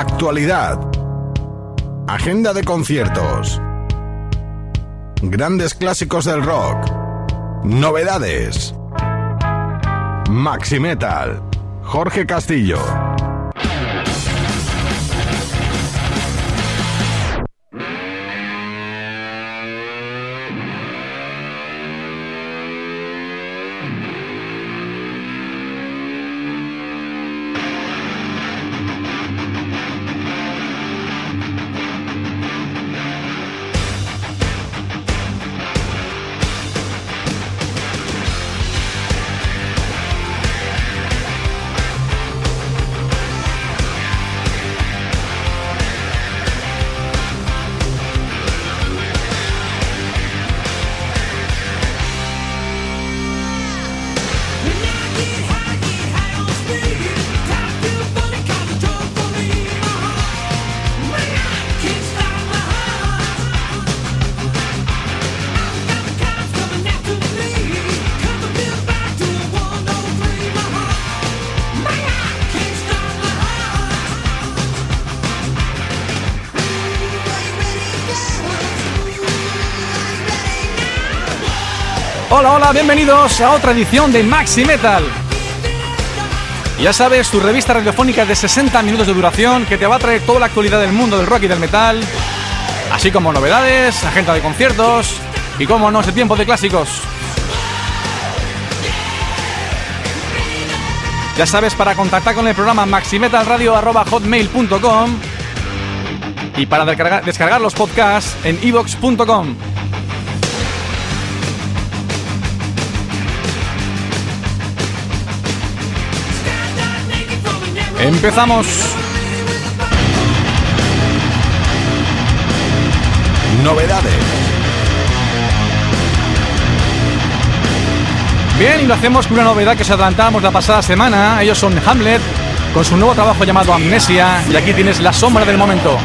Actualidad. Agenda de conciertos. Grandes clásicos del rock. Novedades. Maxi Metal. Jorge Castillo. Hola, hola, bienvenidos a otra edición de Maxi Metal. Ya sabes, tu revista radiofónica de 60 minutos de duración que te va a traer toda la actualidad del mundo del rock y del metal, así como novedades, agenda de conciertos y, como no, ese tiempo de clásicos. Ya sabes, para contactar con el programa maximetalradio.hotmail.com y para descargar, descargar los podcasts en evox.com. Empezamos. Novedades. Bien, y lo hacemos con una novedad que os adelantábamos la pasada semana. Ellos son Hamlet, con su nuevo trabajo llamado Amnesia. Y aquí tienes la sombra del momento.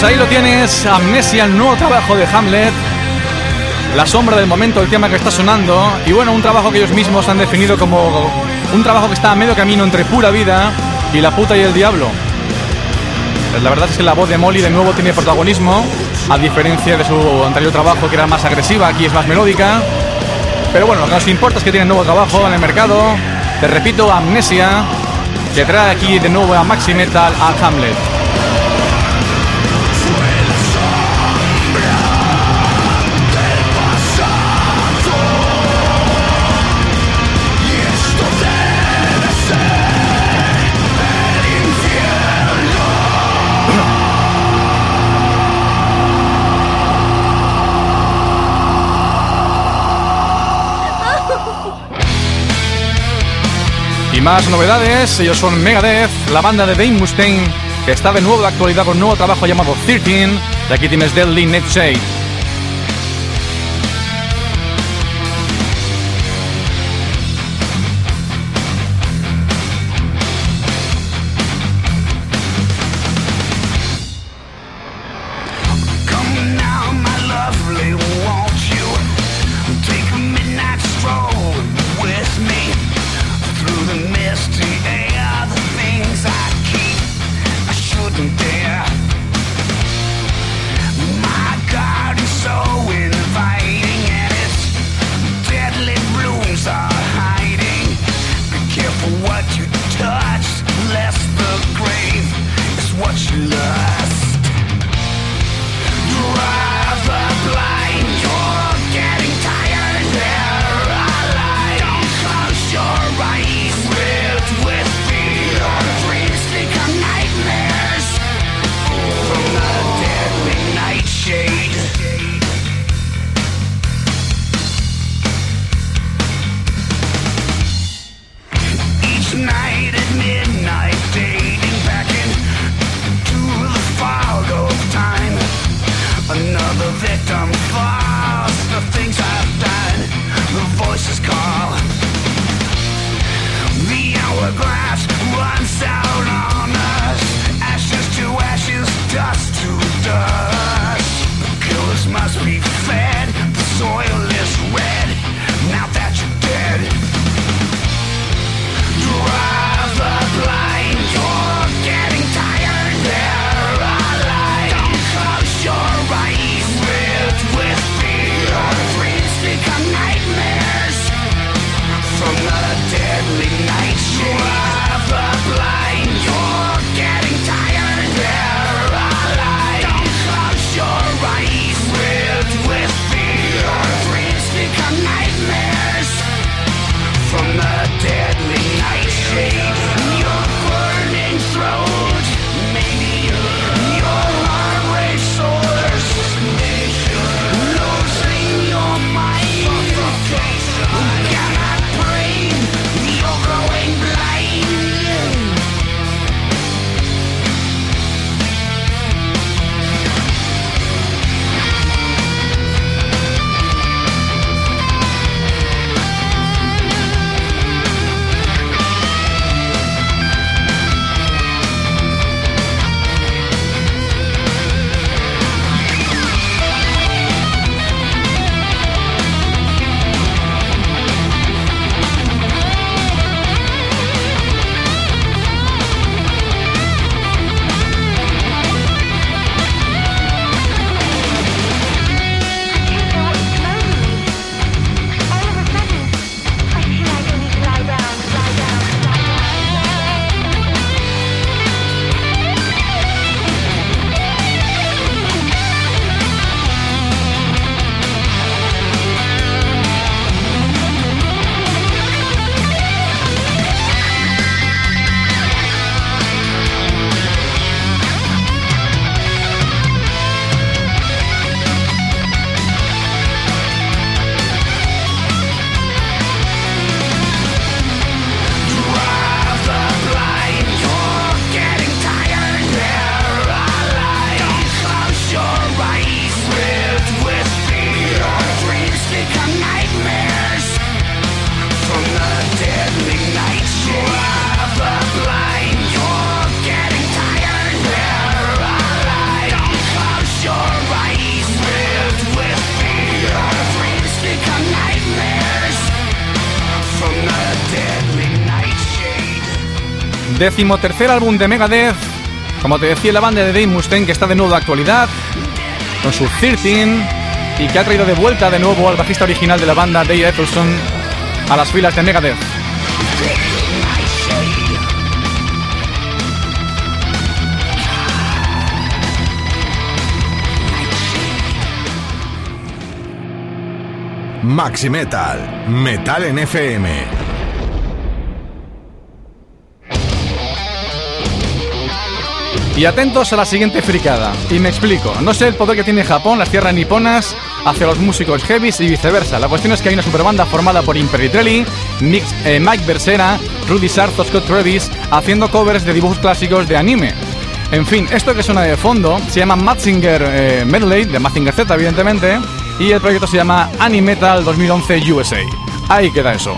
Pues ahí lo tienes, Amnesia, el nuevo trabajo de Hamlet. La sombra del momento, el tema que está sonando. Y bueno, un trabajo que ellos mismos han definido como un trabajo que está a medio camino entre pura vida y la puta y el diablo. La verdad es que la voz de Molly de nuevo tiene protagonismo, a diferencia de su anterior trabajo que era más agresiva, aquí es más melódica. Pero bueno, lo que nos importa es que tiene nuevo trabajo en el mercado. Te repito, Amnesia, que trae aquí de nuevo a Maxi Metal a Hamlet. Más novedades, ellos son Megadeth, la banda de Dave Mustaine, que está de nuevo de actualidad con un nuevo trabajo llamado 13, y aquí tienes Deadly Shade. Décimo tercer álbum de Megadeth. Como te decía, la banda de Dave Mustaine que está de nuevo de actualidad con su 13 y que ha traído de vuelta de nuevo al bajista original de la banda, Dave Ethelson, a las filas de Megadeth. Maxi Metal, Metal en FM. Y atentos a la siguiente fricada. Y me explico. No sé el poder que tiene Japón, las tierras niponas, hacia los músicos heavies y viceversa. La cuestión es que hay una superbanda formada por Imperitrelli, eh, Mike Bersera, Rudy Sarto, Scott Travis, haciendo covers de dibujos clásicos de anime. En fin, esto que suena de fondo se llama Matzinger eh, Medley, de Mazinger Z, evidentemente y el proyecto se llama Animetal 2011 USA. Ahí queda eso.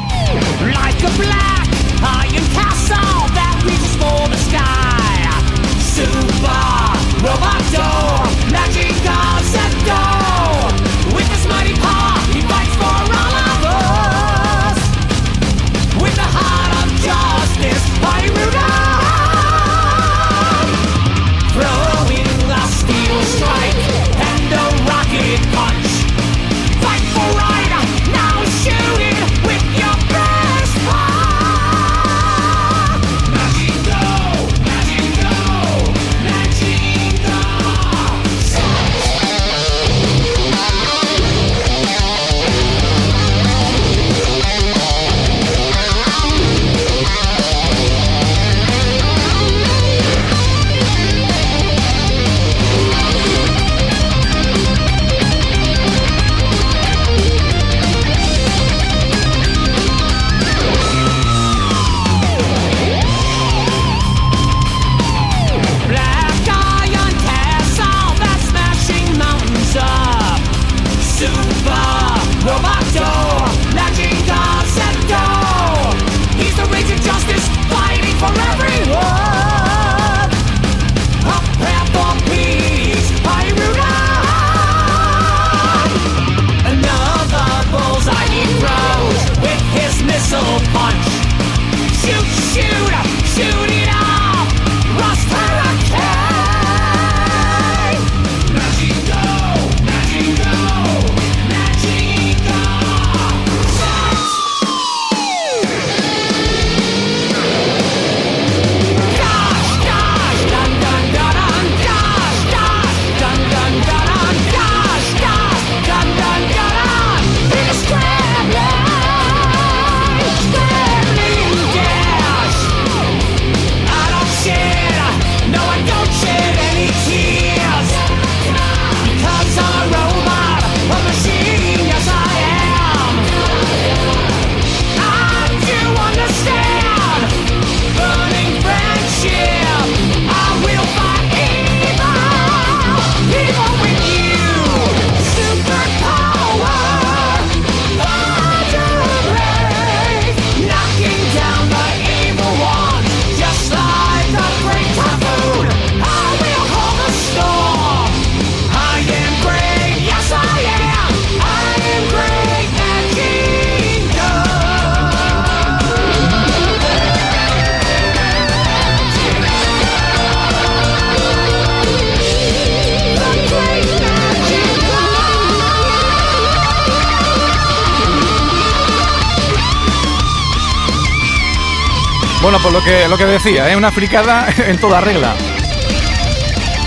Bueno, pues lo que, lo que decía, ¿eh? una fricada en toda regla.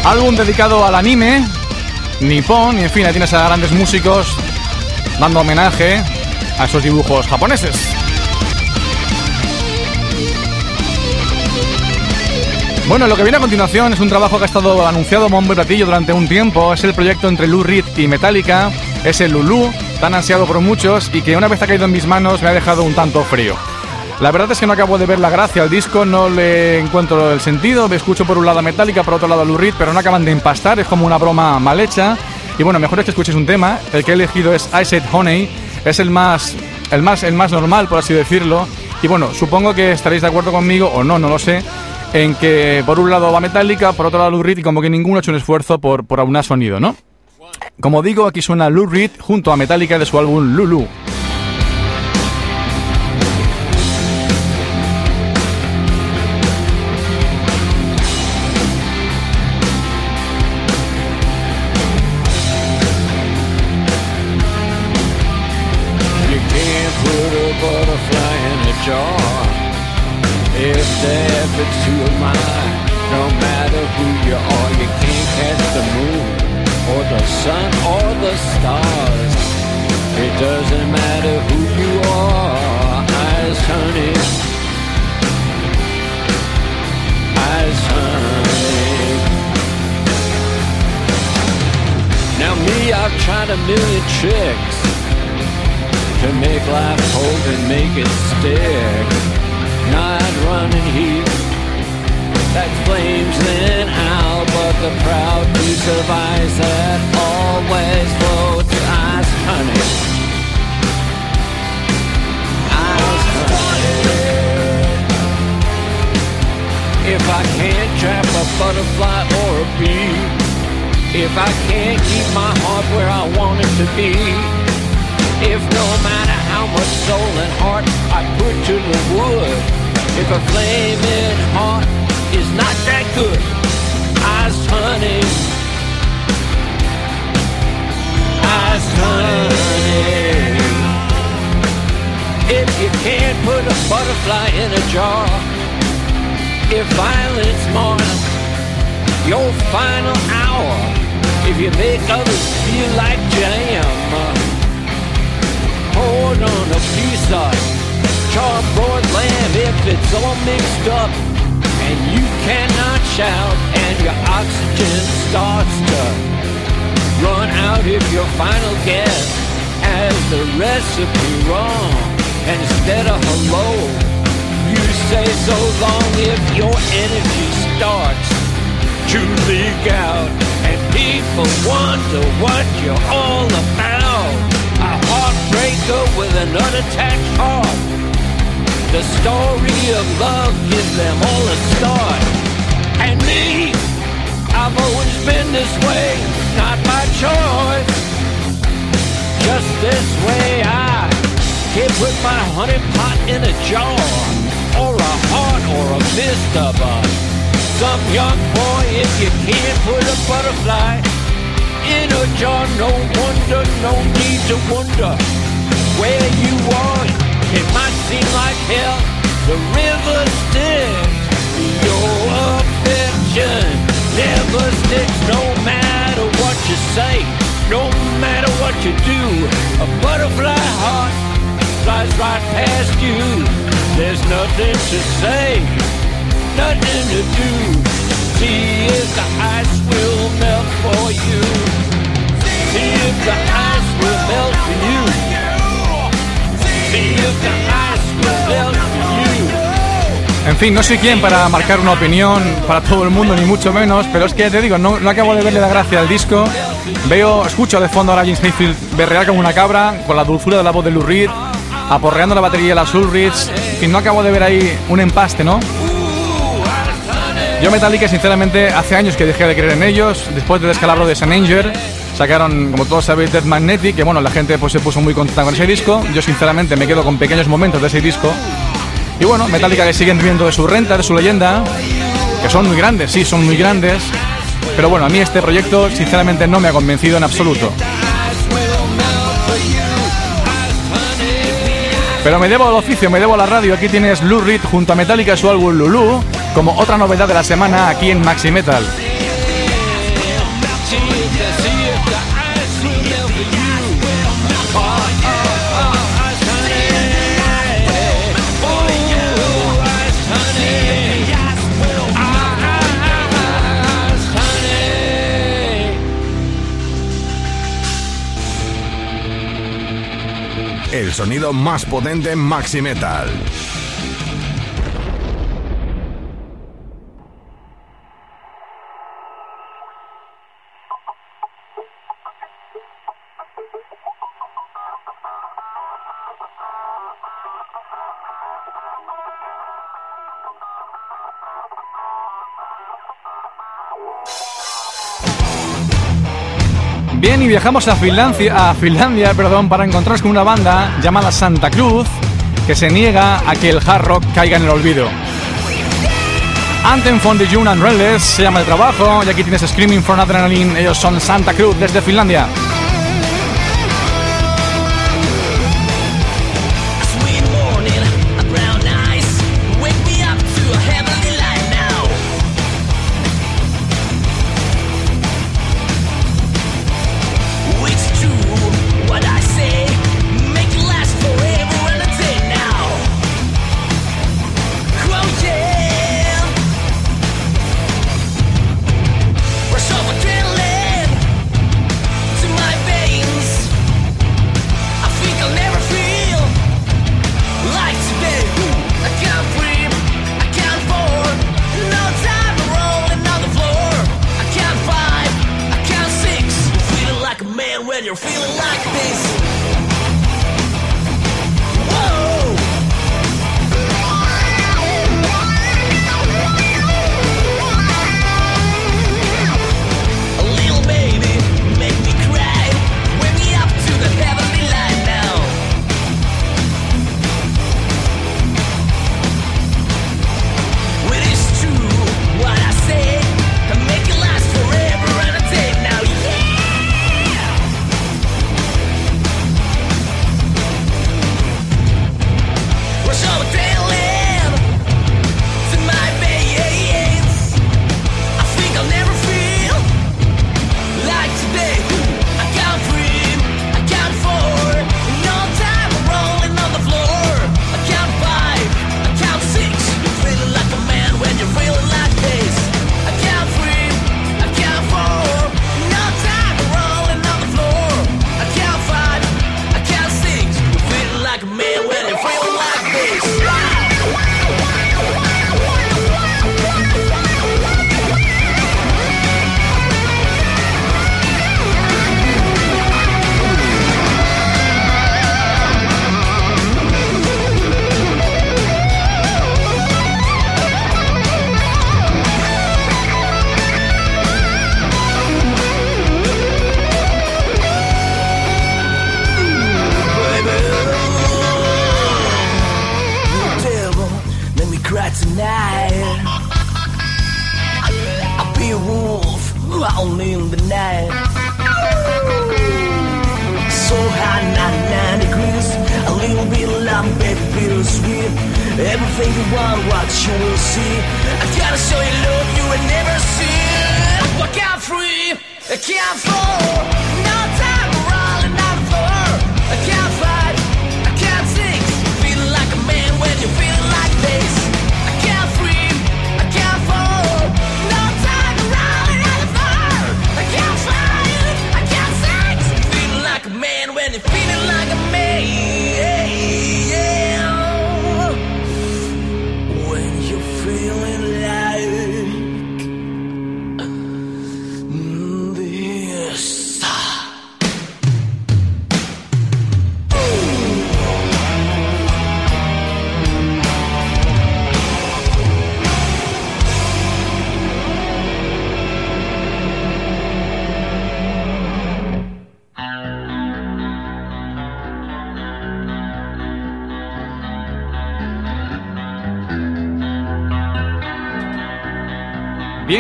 Álbum dedicado al anime, Nippon, y en fin, ahí tienes a grandes músicos dando homenaje a esos dibujos japoneses. Bueno, lo que viene a continuación es un trabajo que ha estado anunciado bombo y platillo durante un tiempo. Es el proyecto entre Lou Reed y Metallica. Es el Lulu, tan ansiado por muchos y que una vez ha caído en mis manos me ha dejado un tanto frío. La verdad es que no acabo de ver la gracia al disco, no le encuentro el sentido. Me escucho por un lado a Metallica, por otro lado a Lou Reed, pero no acaban de empastar, es como una broma mal hecha. Y bueno, mejor es que escuches un tema. El que he elegido es I Said Honey, es el más, el más, el más normal, por así decirlo. Y bueno, supongo que estaréis de acuerdo conmigo, o no, no lo sé, en que por un lado va Metallica, por otro lado Lou Reed, y como que ninguno ha hecho un esfuerzo por, por aunar sonido, ¿no? Como digo, aquí suena Lou Reed junto a Metallica de su álbum Lulu. Now I've tried a million tricks to make life hold and make it stick. Not running heat that flames then out, but the proud piece of ice that always floats. Ice honey. If I can't trap a butterfly or a bee, if I can't keep my heart where I want it to be, if no matter how much soul and heart I put to the wood, if a flaming heart is not that good, ice honey, ice honey. If you can't put a butterfly in a jar, if violence marks your final hour, if you make others feel like jam, hold on a piece of charbroiled lamb if it's all mixed up and you cannot shout and your oxygen starts to run out if your final guess has the recipe wrong. And instead of hello you say so long if your energy starts to leak out and people wonder what you're all about. A heartbreaker with an unattached heart. The story of love gives them all a start. And me I've always been this way not by choice. Just this way I can't put my honey pot in a jar or a heart or a fist of a some young boy? If you can't put a butterfly in a jar no wonder no need to wonder where you are. It might seem like hell the river sticks. Your affection never sticks no matter what you say no matter what you do. A butterfly heart flies right past you. There's nothing to say nothing to do see if the will melt for you En fin, no soy quien para marcar una opinión para todo el mundo, ni mucho menos, pero es que te digo, no, no acabo de verle la gracia al disco. Veo, escucho de fondo ahora a James Mayfield berrear como una cabra, con la dulzura de la voz de Lou Reed, aporreando la batería de las Ulrichs. En fin, no acabo de ver ahí un empaste, ¿no? Yo Metallica, sinceramente, hace años que dejé de creer en ellos. Después del descalabro de San Anger, sacaron, como todos sabéis, Death Magnetic, que bueno, la gente pues se puso muy contenta con ese disco. Yo sinceramente me quedo con pequeños momentos de ese disco. Y bueno, Metallica que siguen viviendo de su renta, de su leyenda, que son muy grandes, sí, son muy grandes. Pero bueno, a mí este proyecto sinceramente no me ha convencido en absoluto. Pero me debo al oficio, me debo a la radio. Aquí tienes Lou Reed junto a Metallica su álbum Lulu, como otra novedad de la semana aquí en Maxi Metal. El sonido más potente en Maxi Metal. Bien, y viajamos a Finlandia, a Finlandia perdón, para encontrarnos con una banda llamada Santa Cruz que se niega a que el hard rock caiga en el olvido. Anthem from the June and Relentless se llama el trabajo y aquí tienes Screaming for Adrenaline, ellos son Santa Cruz desde Finlandia.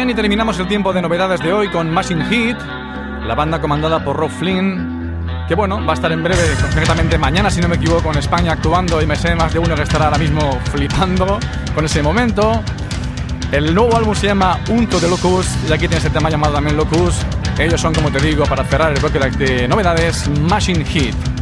Y terminamos el tiempo de novedades de hoy con Machine Heat, la banda comandada por Rob Flynn, que bueno, va a estar en breve, concretamente mañana, si no me equivoco, en España actuando y me sé más de uno que estará ahora mismo flipando con ese momento. El nuevo álbum se llama Unto de Locus y aquí tienes el tema llamado también Locus. Ellos son, como te digo, para cerrar el bloque de novedades, Machine Heat.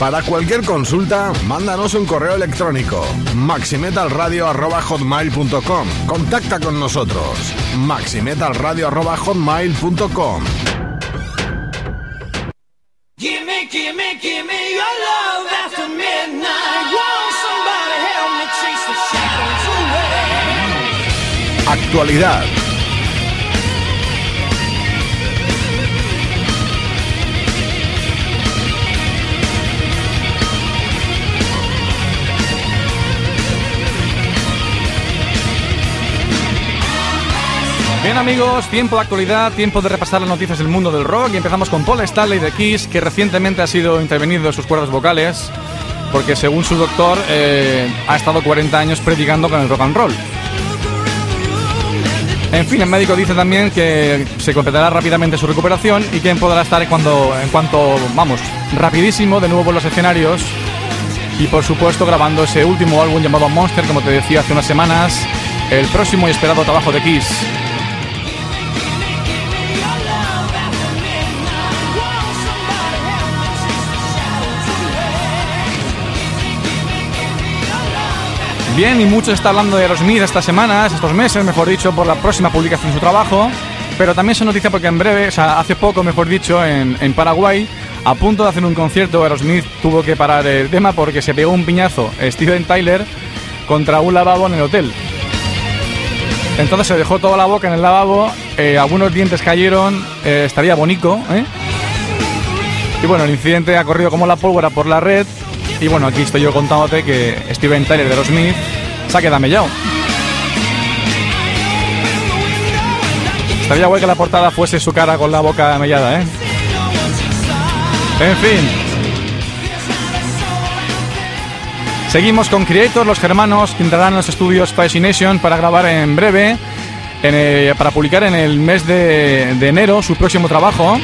Para cualquier consulta, mándanos un correo electrónico maximetalradio.hotmail.com Contacta con nosotros maximetalradio.hotmail.com Give me, give me, give me your love after midnight. Won't somebody help me chase the shadows away? Actualidad. Bien amigos, tiempo de actualidad, tiempo de repasar las noticias del mundo del rock y empezamos con Paul Stanley de Kiss que recientemente ha sido intervenido en sus cuerdas vocales porque según su doctor eh, ha estado 40 años predicando con el rock and roll. En fin, el médico dice también que se completará rápidamente su recuperación y que podrá estar cuando, en cuanto, vamos, rapidísimo de nuevo por los escenarios y por supuesto grabando ese último álbum llamado Monster, como te decía hace unas semanas, el próximo y esperado trabajo de Kiss. Bien, y mucho está hablando de Aerosmith estas semanas, estos meses, mejor dicho, por la próxima publicación de su trabajo. Pero también se noticia porque en breve, o sea, hace poco, mejor dicho, en, en Paraguay, a punto de hacer un concierto, Aerosmith tuvo que parar el tema porque se pegó un piñazo Steven Tyler contra un lavabo en el hotel. Entonces se dejó toda la boca en el lavabo, eh, algunos dientes cayeron, eh, estaría bonito, ¿eh? Y bueno, el incidente ha corrido como la pólvora por la red. Y bueno, aquí estoy yo contándote que Steven Tyler de Aerosmith se ha quedado mellado. Estaría guay que la portada fuese su cara con la boca mellada, ¿eh? En fin. Seguimos con Creator, los germanos que entrarán en los estudios Fascination para grabar en breve, para publicar en el mes de enero su próximo trabajo.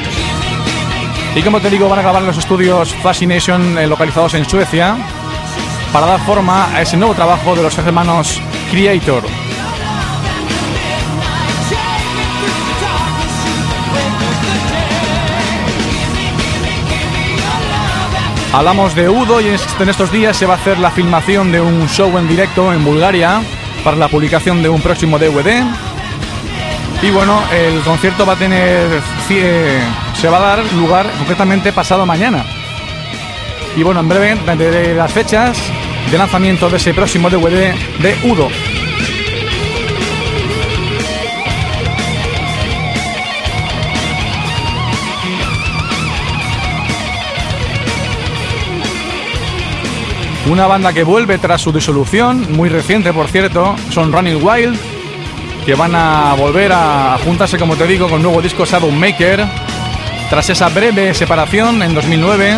Y como te digo, van a grabar los estudios Fascination eh, localizados en Suecia para dar forma a ese nuevo trabajo de los hermanos Creator. Hablamos de Udo y en estos días se va a hacer la filmación de un show en directo en Bulgaria para la publicación de un próximo DVD. Y bueno, el concierto va a tener. Se va a dar lugar concretamente pasado mañana. Y bueno, en breve tendré las fechas de lanzamiento de ese próximo DVD de Udo. Una banda que vuelve tras su disolución, muy reciente por cierto, son Running Wild, que van a volver a juntarse, como te digo, con el nuevo disco Shadow Maker, tras esa breve separación en 2009,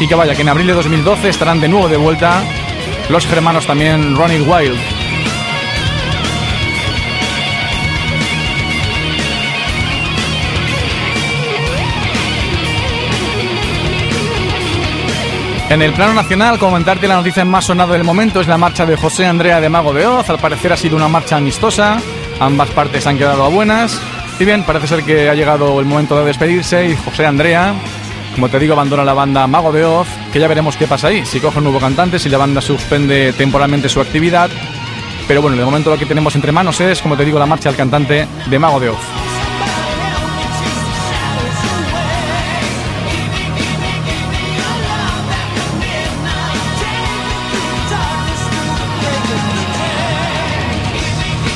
y que vaya, que en abril de 2012 estarán de nuevo de vuelta los germanos también Running Wild. En el plano nacional, comentarte la noticia más sonada del momento es la marcha de José Andrea de Mago de Oz. Al parecer ha sido una marcha amistosa, ambas partes han quedado a buenas. Y bien, parece ser que ha llegado el momento de despedirse y José Andrea, como te digo, abandona la banda Mago de Oz, que ya veremos qué pasa ahí, si coge un nuevo cantante, si la banda suspende temporalmente su actividad. Pero bueno, de momento lo que tenemos entre manos es, como te digo, la marcha del cantante de Mago de Oz.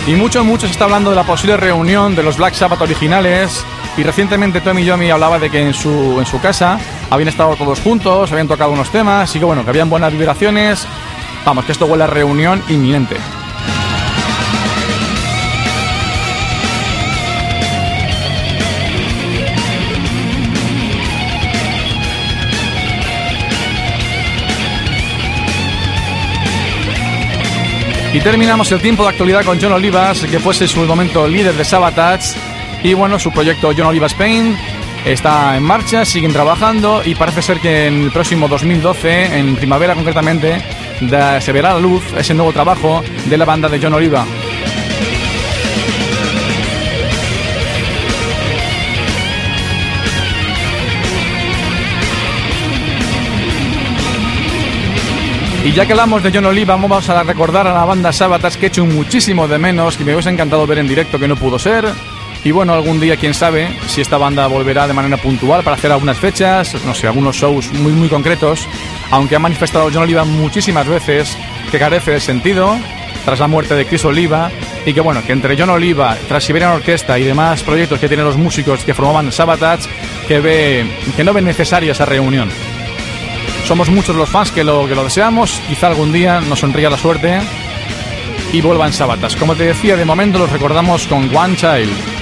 Y mucho, mucho se está hablando de la posible reunión de los Black Sabbath originales. Y recientemente Tommy Yomi hablaba de que en su, en su casa habían estado todos juntos, habían tocado unos temas y que bueno, que habían buenas vibraciones. Vamos, que esto huele a reunión inminente. Y terminamos el tiempo de actualidad con John Olivas, que fuese su momento líder de Sabotage. Y bueno, su proyecto John Olivas Spain está en marcha, siguen trabajando y parece ser que en el próximo 2012, en primavera concretamente, se verá a la luz ese nuevo trabajo de la banda de John Oliva. Y ya que hablamos de John Oliva, vamos a recordar a la banda Sabatas que he hecho muchísimo de menos, que me hubiese encantado ver en directo, que no pudo ser. Y bueno, algún día, quién sabe, si esta banda volverá de manera puntual para hacer algunas fechas, no sé, algunos shows muy, muy concretos, aunque ha manifestado John Oliva muchísimas veces que carece de sentido tras la muerte de Chris Oliva y que bueno, que entre John Oliva, Transiberian Orquesta y demás proyectos que tienen los músicos que formaban Sabatage, que, ve, que no ven necesaria esa reunión. Somos muchos los fans que lo, que lo deseamos. Quizá algún día nos sonría la suerte y vuelvan sabatas. Como te decía, de momento los recordamos con One Child.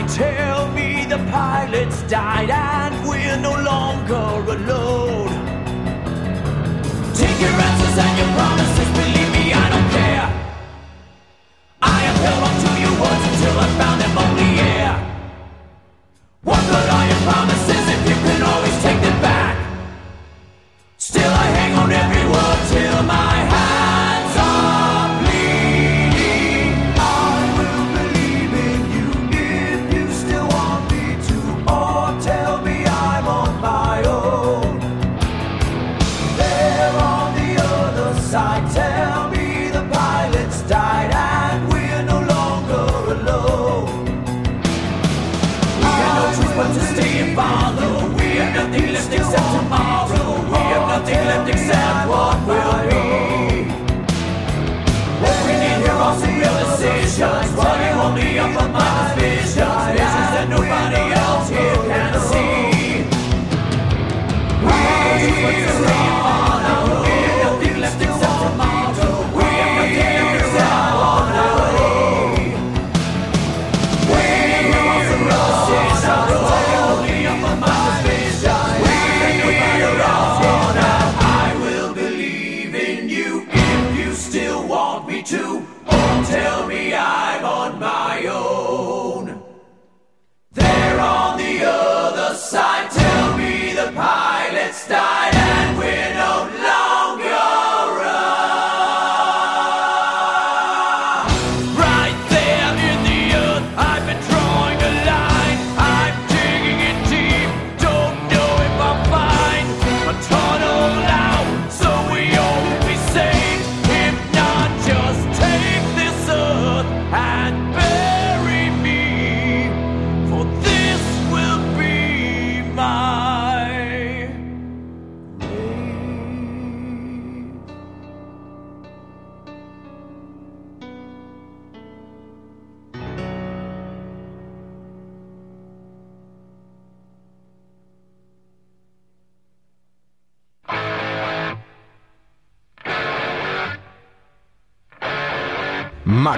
might tell me the pilots died and we're no longer alone. Take your answers and your promises, believe.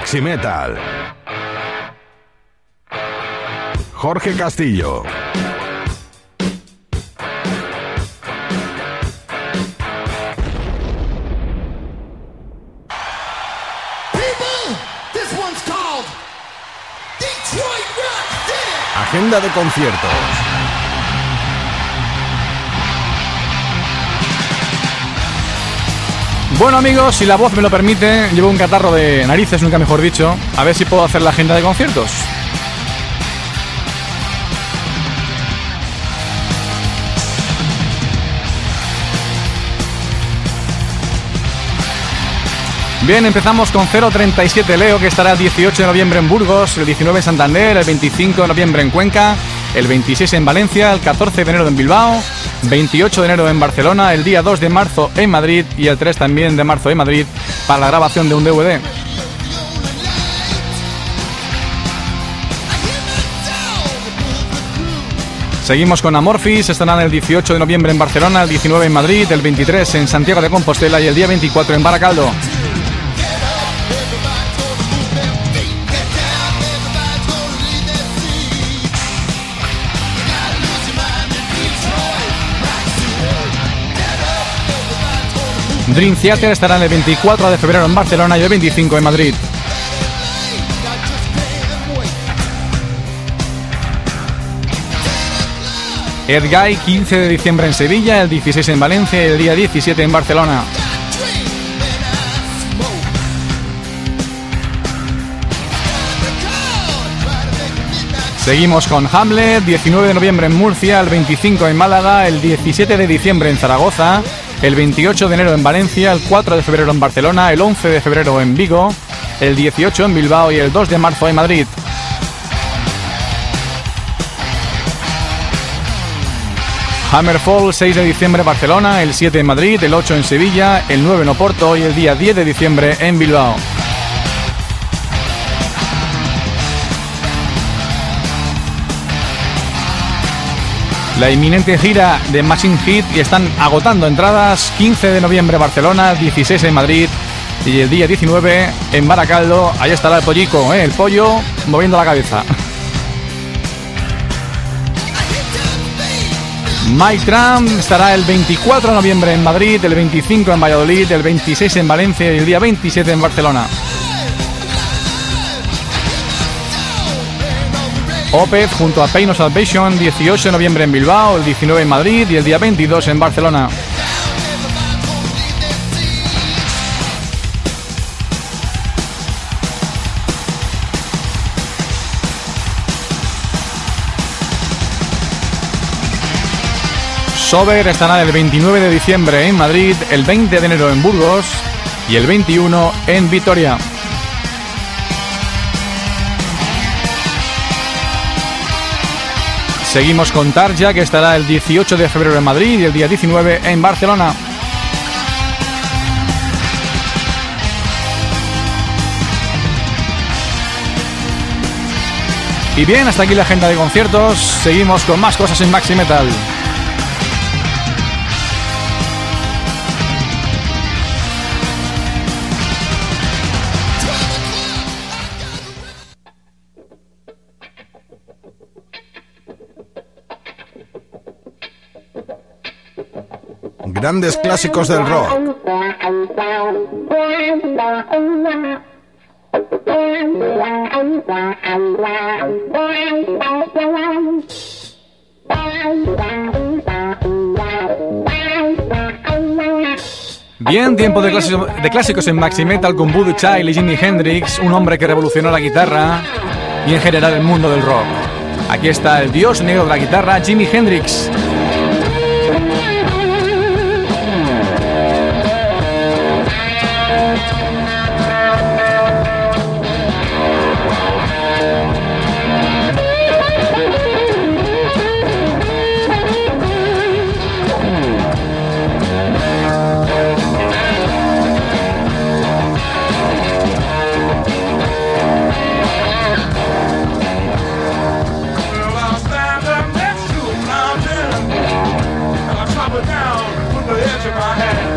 Maxi Metal. Jorge Castillo. Agenda de conciertos. Bueno amigos, si la voz me lo permite, llevo un catarro de narices, nunca mejor dicho, a ver si puedo hacer la agenda de conciertos. Bien, empezamos con 037 Leo, que estará el 18 de noviembre en Burgos, el 19 en Santander, el 25 de noviembre en Cuenca, el 26 en Valencia, el 14 de enero en Bilbao, 28 de enero en Barcelona, el día 2 de marzo en Madrid y el 3 también de marzo en Madrid para la grabación de un DVD. Seguimos con Amorphis, estarán el 18 de noviembre en Barcelona, el 19 en Madrid, el 23 en Santiago de Compostela y el día 24 en Baracaldo. Dream Theater estará el 24 de febrero en Barcelona y el 25 en Madrid. Ed Guy, 15 de diciembre en Sevilla, el 16 en Valencia y el día 17 en Barcelona. Seguimos con Hamlet, 19 de noviembre en Murcia, el 25 en Málaga, el 17 de diciembre en Zaragoza, el 28 de enero en Valencia, el 4 de febrero en Barcelona, el 11 de febrero en Vigo, el 18 en Bilbao y el 2 de marzo en Madrid. Hammerfall, 6 de diciembre en Barcelona, el 7 en Madrid, el 8 en Sevilla, el 9 en Oporto y el día 10 de diciembre en Bilbao. La inminente gira de Machine Hit y están agotando entradas 15 de noviembre Barcelona, 16 en Madrid y el día 19 en Baracaldo. Ahí estará el pollico, ¿eh? el pollo moviendo la cabeza. Mike Trump estará el 24 de noviembre en Madrid, el 25 en Valladolid, el 26 en Valencia y el día 27 en Barcelona. Opeth junto a Pain of Salvation, 18 de noviembre en Bilbao, el 19 en Madrid y el día 22 en Barcelona. Sober estará el 29 de diciembre en Madrid, el 20 de enero en Burgos y el 21 en Vitoria. Seguimos con Tarja, que estará el 18 de febrero en Madrid y el día 19 en Barcelona. Y bien, hasta aquí la agenda de conciertos. Seguimos con más cosas en Maxi Metal. Grandes clásicos del rock. Bien, tiempo de clásicos en Maxi Metal con Voodoo Child y Jimi Hendrix, un hombre que revolucionó la guitarra y en general el mundo del rock. Aquí está el dios negro de la guitarra, Jimi Hendrix. touching my hand.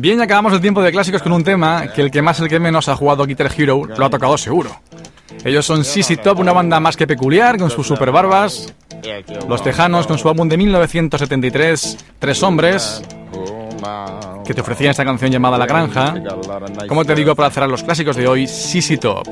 Bien, y acabamos el tiempo de clásicos con un tema que el que más el que menos ha jugado Guitar Hero lo ha tocado seguro. Ellos son CC Top, una banda más que peculiar, con sus super barbas. Los Tejanos, con su álbum de 1973, Tres Hombres, que te ofrecían esta canción llamada La Granja. Como te digo, para cerrar los clásicos de hoy, CC Top.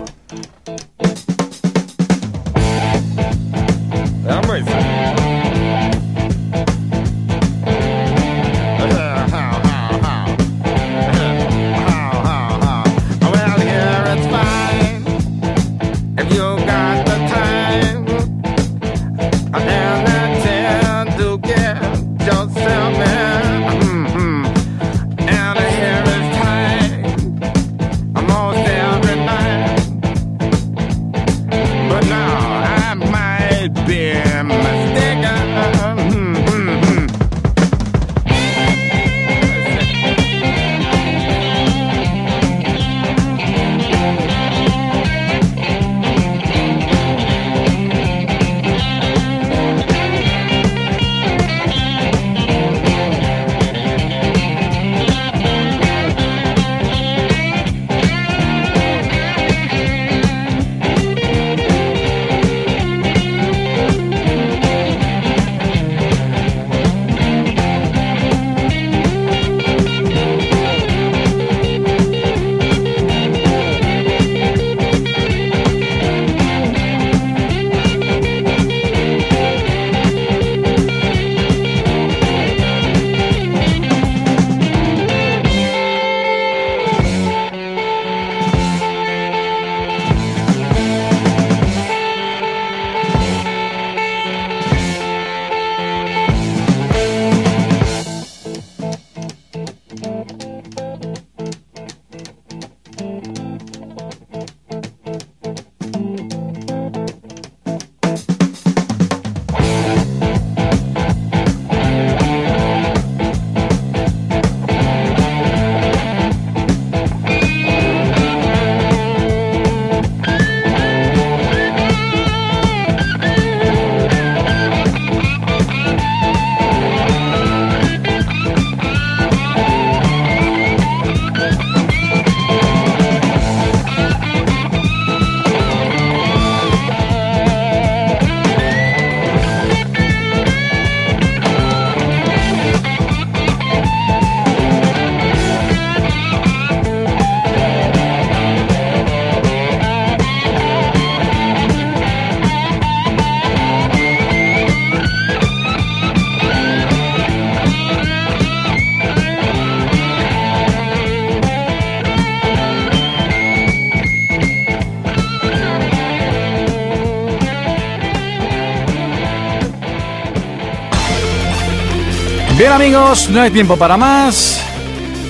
Bien amigos, no hay tiempo para más.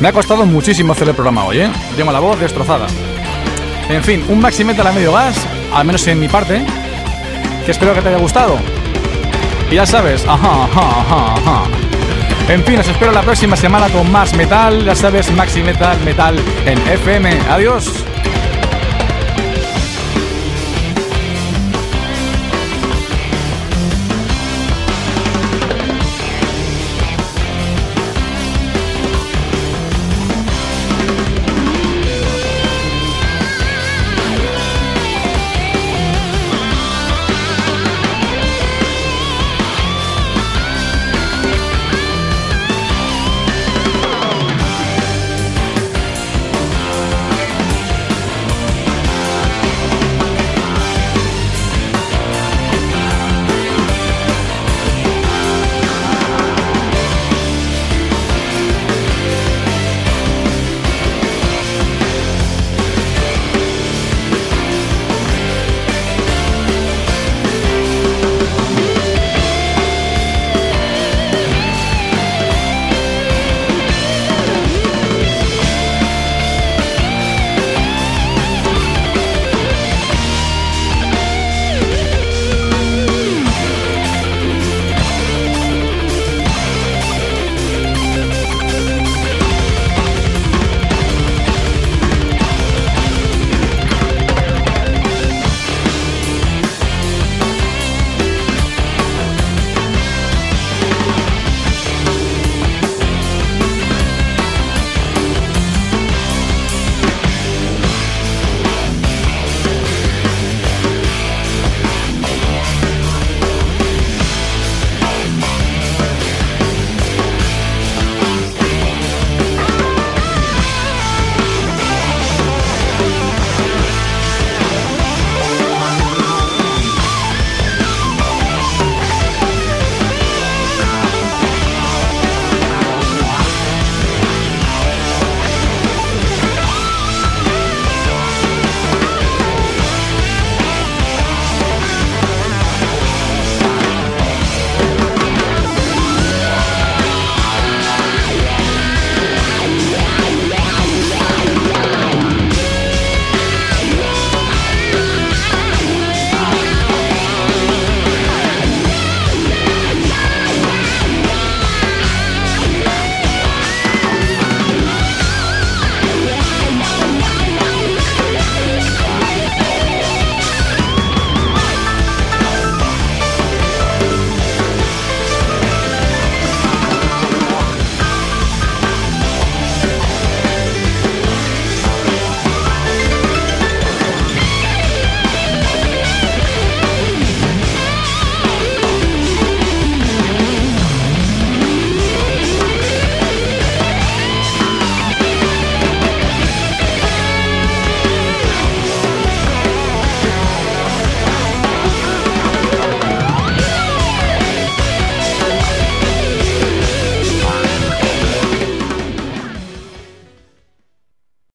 Me ha costado muchísimo hacer el programa hoy, ¿eh? Tengo la voz destrozada. En fin, un Metal a medio gas, al menos en mi parte, que espero que te haya gustado. Y ya sabes, ajá, ajá, ajá, ajá. En fin, os espero la próxima semana con más metal, ya sabes, Maxi Metal, metal en FM. Adiós.